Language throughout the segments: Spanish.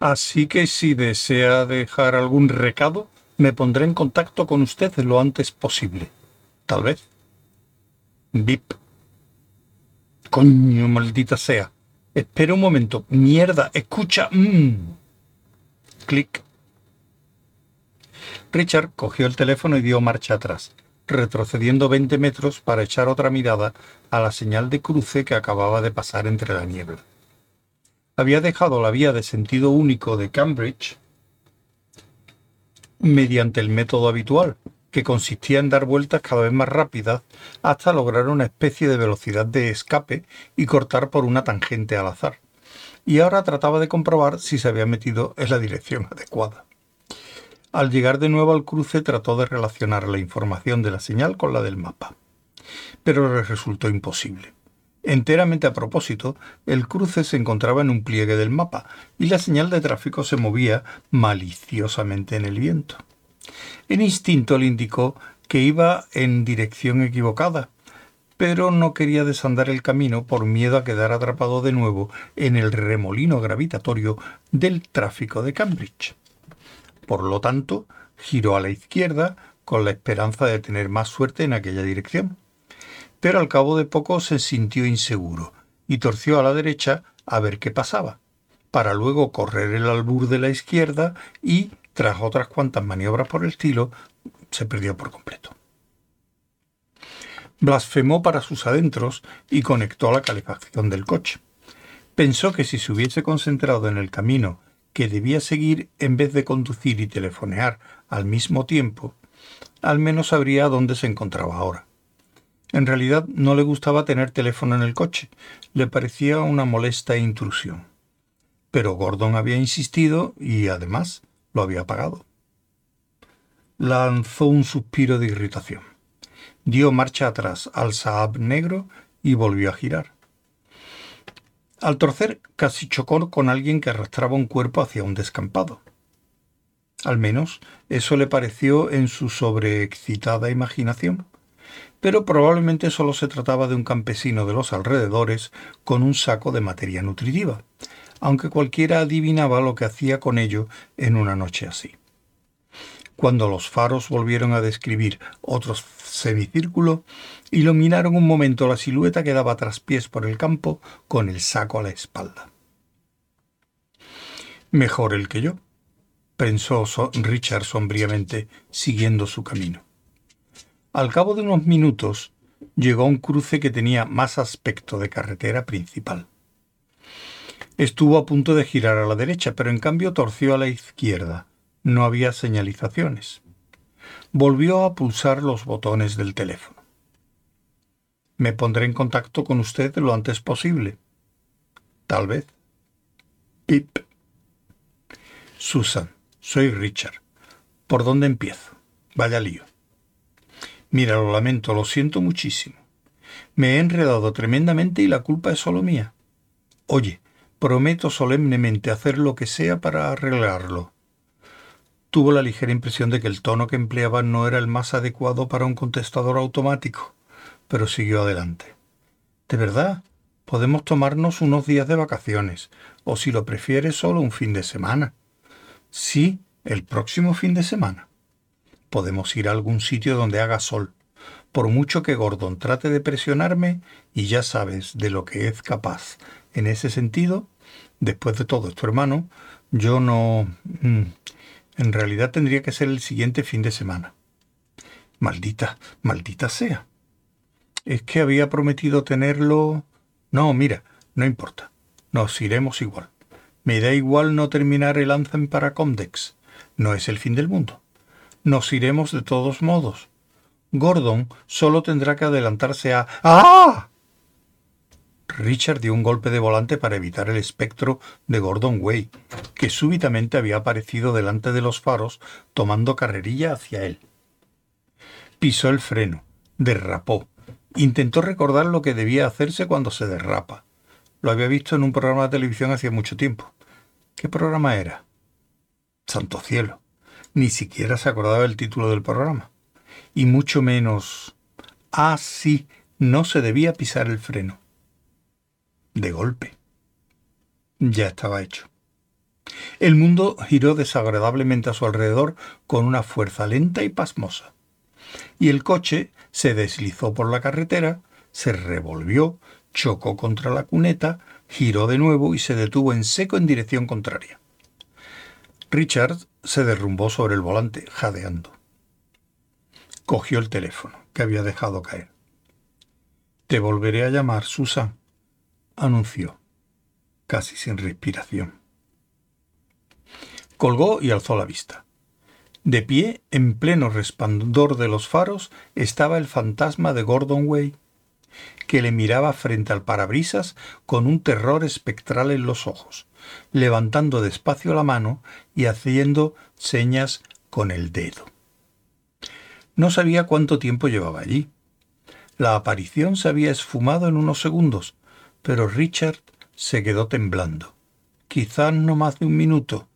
Así que si desea dejar algún recado, me pondré en contacto con usted lo antes posible. Tal vez. Bip. Coño, maldita sea. Espera un momento. Mierda, escucha. Mm. Clic. Richard cogió el teléfono y dio marcha atrás, retrocediendo 20 metros para echar otra mirada a la señal de cruce que acababa de pasar entre la niebla. Había dejado la vía de sentido único de Cambridge mediante el método habitual, que consistía en dar vueltas cada vez más rápidas hasta lograr una especie de velocidad de escape y cortar por una tangente al azar. Y ahora trataba de comprobar si se había metido en la dirección adecuada. Al llegar de nuevo al cruce trató de relacionar la información de la señal con la del mapa, pero le resultó imposible. Enteramente a propósito, el cruce se encontraba en un pliegue del mapa y la señal de tráfico se movía maliciosamente en el viento. En instinto le indicó que iba en dirección equivocada, pero no quería desandar el camino por miedo a quedar atrapado de nuevo en el remolino gravitatorio del tráfico de Cambridge. Por lo tanto, giró a la izquierda con la esperanza de tener más suerte en aquella dirección. Pero al cabo de poco se sintió inseguro y torció a la derecha a ver qué pasaba, para luego correr el albur de la izquierda y tras otras cuantas maniobras por el estilo, se perdió por completo. Blasfemó para sus adentros y conectó a la calefacción del coche. Pensó que si se hubiese concentrado en el camino que debía seguir en vez de conducir y telefonear al mismo tiempo, al menos sabría dónde se encontraba ahora. En realidad no le gustaba tener teléfono en el coche, le parecía una molesta intrusión. Pero Gordon había insistido y además lo había pagado. Lanzó un suspiro de irritación. Dio marcha atrás al Saab negro y volvió a girar. Al torcer casi chocó con alguien que arrastraba un cuerpo hacia un descampado. Al menos eso le pareció en su sobreexcitada imaginación, pero probablemente solo se trataba de un campesino de los alrededores con un saco de materia nutritiva, aunque cualquiera adivinaba lo que hacía con ello en una noche así. Cuando los faros volvieron a describir otro semicírculo, iluminaron un momento la silueta que daba traspiés por el campo con el saco a la espalda. Mejor el que yo, pensó Richard sombríamente, siguiendo su camino. Al cabo de unos minutos llegó a un cruce que tenía más aspecto de carretera principal. Estuvo a punto de girar a la derecha, pero en cambio torció a la izquierda. No había señalizaciones. Volvió a pulsar los botones del teléfono. Me pondré en contacto con usted lo antes posible. Tal vez. Pip. Susan, soy Richard. ¿Por dónde empiezo? Vaya lío. Mira, lo lamento, lo siento muchísimo. Me he enredado tremendamente y la culpa es solo mía. Oye, Prometo solemnemente hacer lo que sea para arreglarlo. Tuvo la ligera impresión de que el tono que empleaba no era el más adecuado para un contestador automático, pero siguió adelante. De verdad, podemos tomarnos unos días de vacaciones, o si lo prefieres, solo un fin de semana. Sí, el próximo fin de semana. Podemos ir a algún sitio donde haga sol, por mucho que Gordon trate de presionarme, y ya sabes de lo que es capaz en ese sentido, después de todo, tu hermano, yo no... Mm, en realidad tendría que ser el siguiente fin de semana. Maldita, maldita sea. Es que había prometido tenerlo... No, mira, no importa. Nos iremos igual. Me da igual no terminar el Anthem para Comdex. No es el fin del mundo. Nos iremos de todos modos. Gordon solo tendrá que adelantarse a... ¡Ah! Richard dio un golpe de volante para evitar el espectro de Gordon Way, que súbitamente había aparecido delante de los faros tomando carrerilla hacia él. Pisó el freno, derrapó, intentó recordar lo que debía hacerse cuando se derrapa. Lo había visto en un programa de televisión hace mucho tiempo. ¿Qué programa era? Santo cielo. Ni siquiera se acordaba el título del programa. Y mucho menos... Ah, sí, no se debía pisar el freno de golpe. Ya estaba hecho. El mundo giró desagradablemente a su alrededor con una fuerza lenta y pasmosa. Y el coche se deslizó por la carretera, se revolvió, chocó contra la cuneta, giró de nuevo y se detuvo en seco en dirección contraria. Richard se derrumbó sobre el volante, jadeando. Cogió el teléfono, que había dejado caer. Te volveré a llamar, Susan, anunció, casi sin respiración. Colgó y alzó la vista. De pie, en pleno resplandor de los faros, estaba el fantasma de Gordon Way, que le miraba frente al parabrisas con un terror espectral en los ojos, levantando despacio la mano y haciendo señas con el dedo. No sabía cuánto tiempo llevaba allí. La aparición se había esfumado en unos segundos, pero Richard se quedó temblando. Quizás no más de un minuto,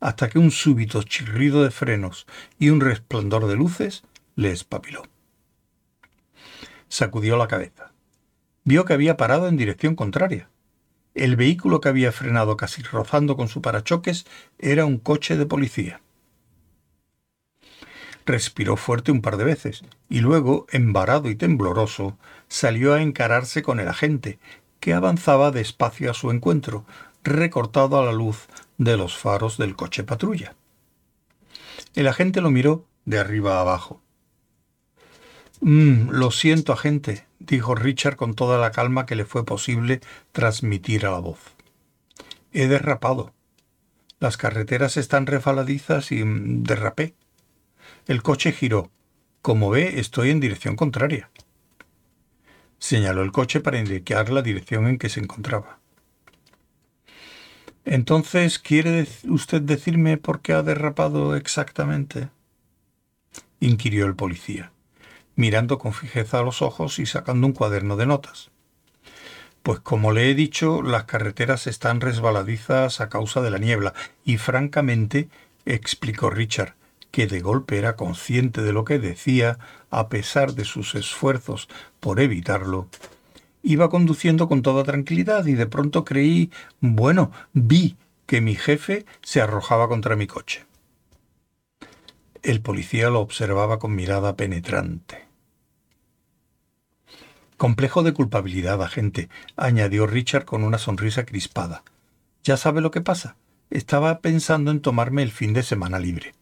hasta que un súbito chirrido de frenos y un resplandor de luces le espapiló. Sacudió la cabeza. Vio que había parado en dirección contraria. El vehículo que había frenado casi rozando con su parachoques era un coche de policía. Respiró fuerte un par de veces y luego, embarado y tembloroso, salió a encararse con el agente, que avanzaba despacio a su encuentro, recortado a la luz de los faros del coche patrulla. El agente lo miró de arriba a abajo. Mm, lo siento, agente, dijo Richard con toda la calma que le fue posible transmitir a la voz. He derrapado. Las carreteras están refaladizas y mm, derrapé. El coche giró. Como ve, estoy en dirección contraria. Señaló el coche para indicar la dirección en que se encontraba. Entonces, ¿quiere usted decirme por qué ha derrapado exactamente? inquirió el policía, mirando con fijeza a los ojos y sacando un cuaderno de notas. Pues como le he dicho, las carreteras están resbaladizas a causa de la niebla, y francamente, explicó Richard, que de golpe era consciente de lo que decía, a pesar de sus esfuerzos por evitarlo, Iba conduciendo con toda tranquilidad y de pronto creí, bueno, vi que mi jefe se arrojaba contra mi coche. El policía lo observaba con mirada penetrante. Complejo de culpabilidad, agente, añadió Richard con una sonrisa crispada. Ya sabe lo que pasa. Estaba pensando en tomarme el fin de semana libre.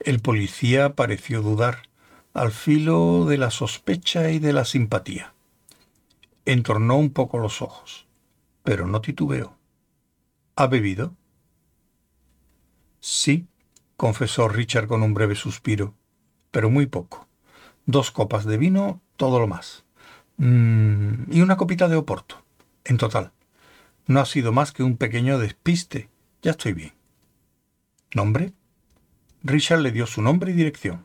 El policía pareció dudar, al filo de la sospecha y de la simpatía. Entornó un poco los ojos, pero no titubeó. ¿Ha bebido? Sí, confesó Richard con un breve suspiro, pero muy poco. Dos copas de vino, todo lo más. Mm, y una copita de oporto, en total. No ha sido más que un pequeño despiste. Ya estoy bien. ¿Nombre? Richard le dio su nombre y dirección.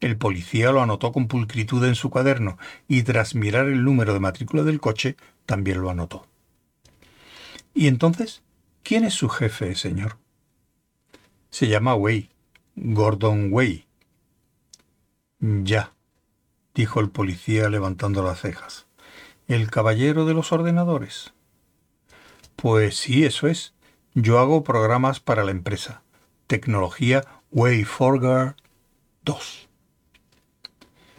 El policía lo anotó con pulcritud en su cuaderno y tras mirar el número de matrícula del coche también lo anotó. ¿Y entonces? ¿Quién es su jefe, señor? Se llama Way, Gordon Way. Ya, dijo el policía levantando las cejas. ¿El caballero de los ordenadores? Pues sí, eso es. Yo hago programas para la empresa. Tecnología Way Forger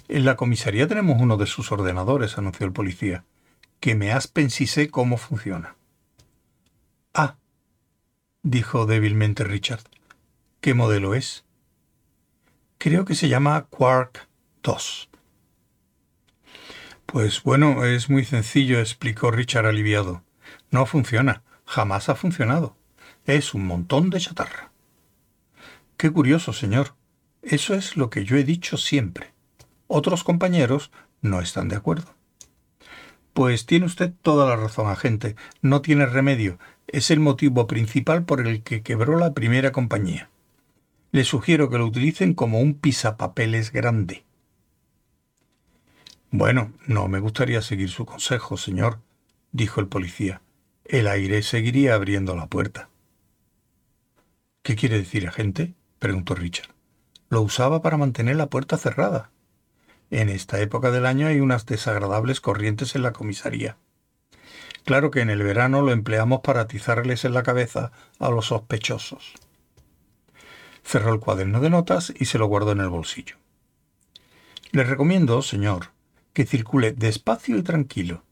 en la comisaría tenemos uno de sus ordenadores, anunció el policía, que me aspen si sé cómo funciona. Ah, dijo débilmente Richard. ¿Qué modelo es? Creo que se llama Quark 2. Pues bueno, es muy sencillo, explicó Richard aliviado. No funciona, jamás ha funcionado. Es un montón de chatarra. Qué curioso, señor. Eso es lo que yo he dicho siempre. Otros compañeros no están de acuerdo. Pues tiene usted toda la razón, agente. No tiene remedio. Es el motivo principal por el que quebró la primera compañía. Le sugiero que lo utilicen como un pisapapeles grande. Bueno, no me gustaría seguir su consejo, señor, dijo el policía. El aire seguiría abriendo la puerta. ¿Qué quiere decir, agente? preguntó Richard lo usaba para mantener la puerta cerrada. En esta época del año hay unas desagradables corrientes en la comisaría. Claro que en el verano lo empleamos para atizarles en la cabeza a los sospechosos. Cerró el cuaderno de notas y se lo guardó en el bolsillo. Le recomiendo, señor, que circule despacio y tranquilo.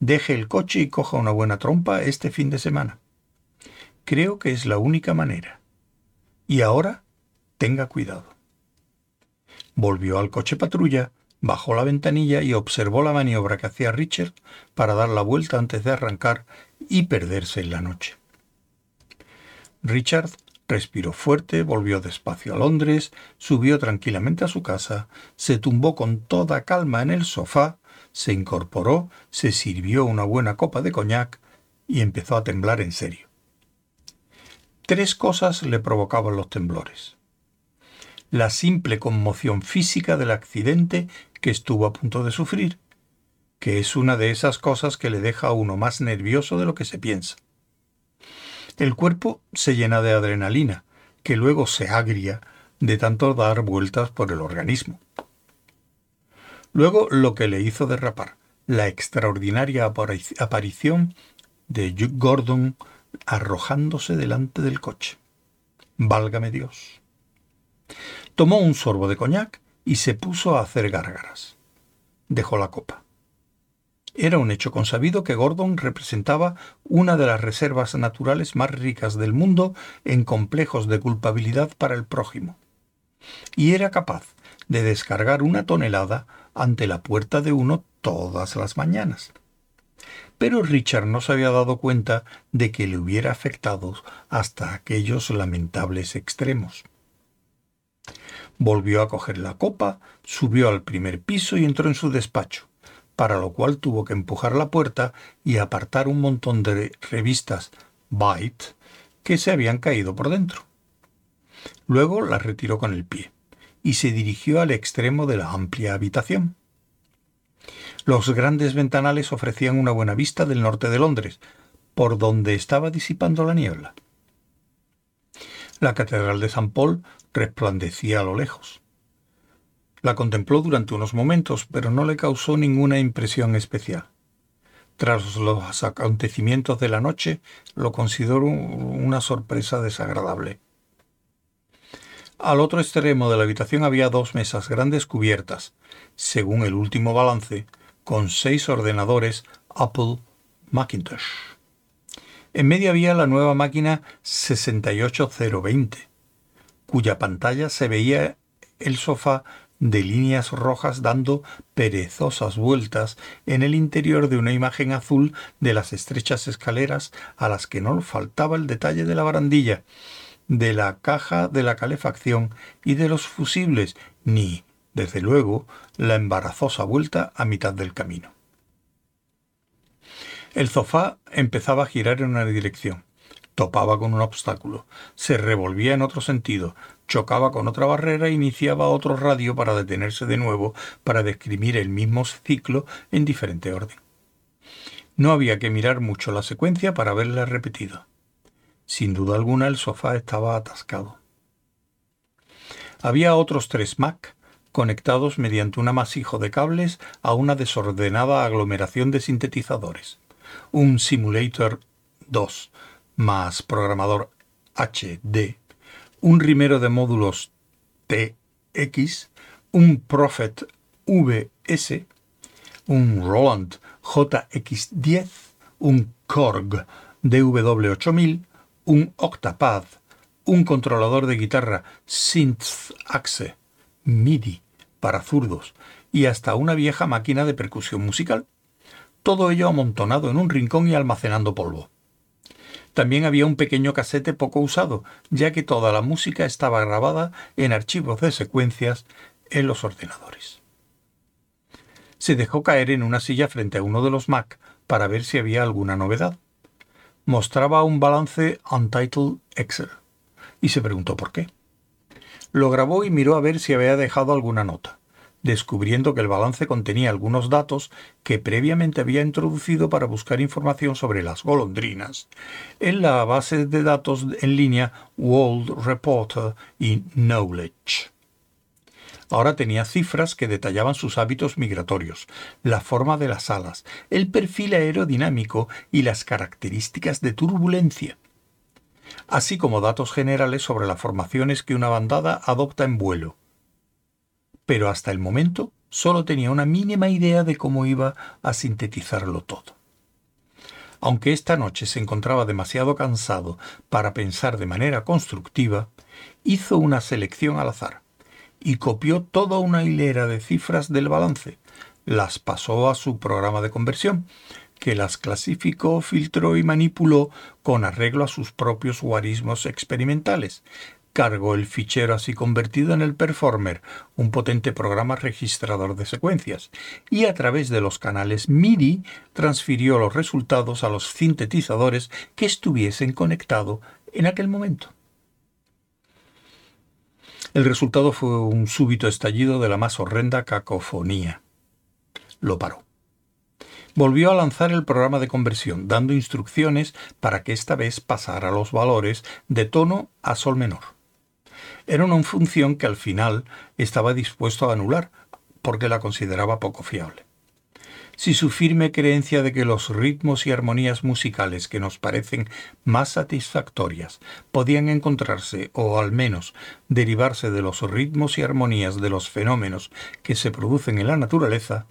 Deje el coche y coja una buena trompa este fin de semana. Creo que es la única manera. Y ahora, tenga cuidado. Volvió al coche patrulla, bajó la ventanilla y observó la maniobra que hacía Richard para dar la vuelta antes de arrancar y perderse en la noche. Richard respiró fuerte, volvió despacio a Londres, subió tranquilamente a su casa, se tumbó con toda calma en el sofá, se incorporó, se sirvió una buena copa de coñac y empezó a temblar en serio. Tres cosas le provocaban los temblores la simple conmoción física del accidente que estuvo a punto de sufrir, que es una de esas cosas que le deja a uno más nervioso de lo que se piensa. El cuerpo se llena de adrenalina, que luego se agria de tanto dar vueltas por el organismo. Luego lo que le hizo derrapar, la extraordinaria aparición de Gordon arrojándose delante del coche. Válgame Dios. Tomó un sorbo de coñac y se puso a hacer gárgaras. Dejó la copa. Era un hecho consabido que Gordon representaba una de las reservas naturales más ricas del mundo en complejos de culpabilidad para el prójimo. Y era capaz de descargar una tonelada ante la puerta de uno todas las mañanas. Pero Richard no se había dado cuenta de que le hubiera afectado hasta aquellos lamentables extremos. Volvió a coger la copa, subió al primer piso y entró en su despacho, para lo cual tuvo que empujar la puerta y apartar un montón de revistas Byte que se habían caído por dentro. Luego las retiró con el pie y se dirigió al extremo de la amplia habitación. Los grandes ventanales ofrecían una buena vista del norte de Londres, por donde estaba disipando la niebla. La Catedral de San Paul resplandecía a lo lejos. La contempló durante unos momentos, pero no le causó ninguna impresión especial. Tras los acontecimientos de la noche, lo consideró una sorpresa desagradable. Al otro extremo de la habitación había dos mesas grandes cubiertas, según el último balance, con seis ordenadores Apple Macintosh. En medio había la nueva máquina 68020, cuya pantalla se veía el sofá de líneas rojas dando perezosas vueltas en el interior de una imagen azul de las estrechas escaleras a las que no faltaba el detalle de la barandilla, de la caja de la calefacción y de los fusibles, ni, desde luego, la embarazosa vuelta a mitad del camino. El sofá empezaba a girar en una dirección topaba con un obstáculo, se revolvía en otro sentido, chocaba con otra barrera e iniciaba otro radio para detenerse de nuevo para describir el mismo ciclo en diferente orden. No había que mirar mucho la secuencia para verla repetida. Sin duda alguna el sofá estaba atascado. Había otros tres Mac conectados mediante un amasijo de cables a una desordenada aglomeración de sintetizadores. Un Simulator 2 más programador HD, un rimero de módulos TX, un Prophet VS, un Roland JX10, un Korg DW8000, un Octapad, un controlador de guitarra Synth Axe MIDI para zurdos y hasta una vieja máquina de percusión musical. Todo ello amontonado en un rincón y almacenando polvo. También había un pequeño casete poco usado, ya que toda la música estaba grabada en archivos de secuencias en los ordenadores. Se dejó caer en una silla frente a uno de los Mac para ver si había alguna novedad. Mostraba un balance Untitled Excel y se preguntó por qué. Lo grabó y miró a ver si había dejado alguna nota descubriendo que el balance contenía algunos datos que previamente había introducido para buscar información sobre las golondrinas en la base de datos en línea World Reporter y Knowledge. Ahora tenía cifras que detallaban sus hábitos migratorios, la forma de las alas, el perfil aerodinámico y las características de turbulencia, así como datos generales sobre las formaciones que una bandada adopta en vuelo. Pero hasta el momento solo tenía una mínima idea de cómo iba a sintetizarlo todo. Aunque esta noche se encontraba demasiado cansado para pensar de manera constructiva, hizo una selección al azar y copió toda una hilera de cifras del balance. Las pasó a su programa de conversión, que las clasificó, filtró y manipuló con arreglo a sus propios guarismos experimentales. Cargó el fichero así convertido en el Performer, un potente programa registrador de secuencias, y a través de los canales MIDI transfirió los resultados a los sintetizadores que estuviesen conectados en aquel momento. El resultado fue un súbito estallido de la más horrenda cacofonía. Lo paró. Volvió a lanzar el programa de conversión, dando instrucciones para que esta vez pasara los valores de tono a sol menor. Era una función que al final estaba dispuesto a anular, porque la consideraba poco fiable si su firme creencia de que los ritmos y armonías musicales que nos parecen más satisfactorias podían encontrarse o al menos derivarse de los ritmos y armonías de los fenómenos que se producen en la naturaleza,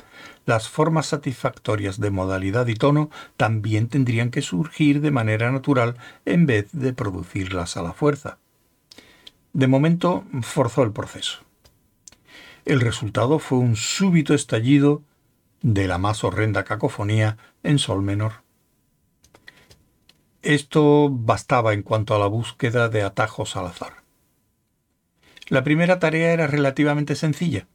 las formas satisfactorias de modalidad y tono también tendrían que surgir de manera natural en vez de producirlas a la fuerza. De momento forzó el proceso. El resultado fue un súbito estallido de la más horrenda cacofonía en sol menor. Esto bastaba en cuanto a la búsqueda de atajos al azar. La primera tarea era relativamente sencilla.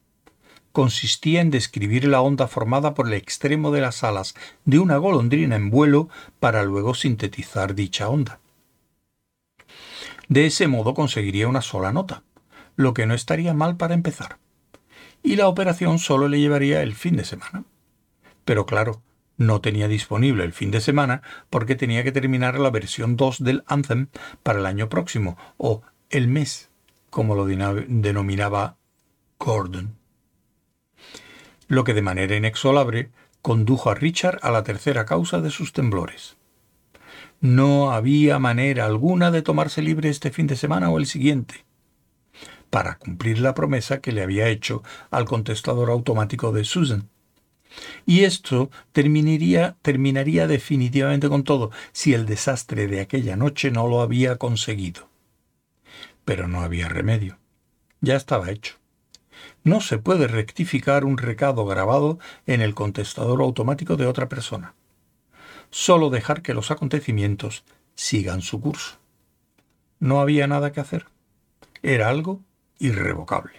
Consistía en describir la onda formada por el extremo de las alas de una golondrina en vuelo para luego sintetizar dicha onda. De ese modo conseguiría una sola nota, lo que no estaría mal para empezar. Y la operación solo le llevaría el fin de semana. Pero claro, no tenía disponible el fin de semana porque tenía que terminar la versión 2 del Anthem para el año próximo, o el mes, como lo denominaba Gordon. Lo que de manera inexorable condujo a Richard a la tercera causa de sus temblores. No había manera alguna de tomarse libre este fin de semana o el siguiente, para cumplir la promesa que le había hecho al contestador automático de Susan y esto terminaría, terminaría definitivamente con todo si el desastre de aquella noche no lo había conseguido. Pero no había remedio. Ya estaba hecho. No se puede rectificar un recado grabado en el contestador automático de otra persona. Solo dejar que los acontecimientos sigan su curso. No había nada que hacer. Era algo irrevocable.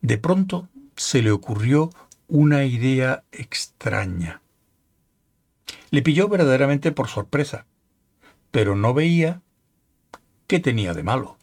De pronto se le ocurrió una idea extraña. Le pilló verdaderamente por sorpresa, pero no veía qué tenía de malo.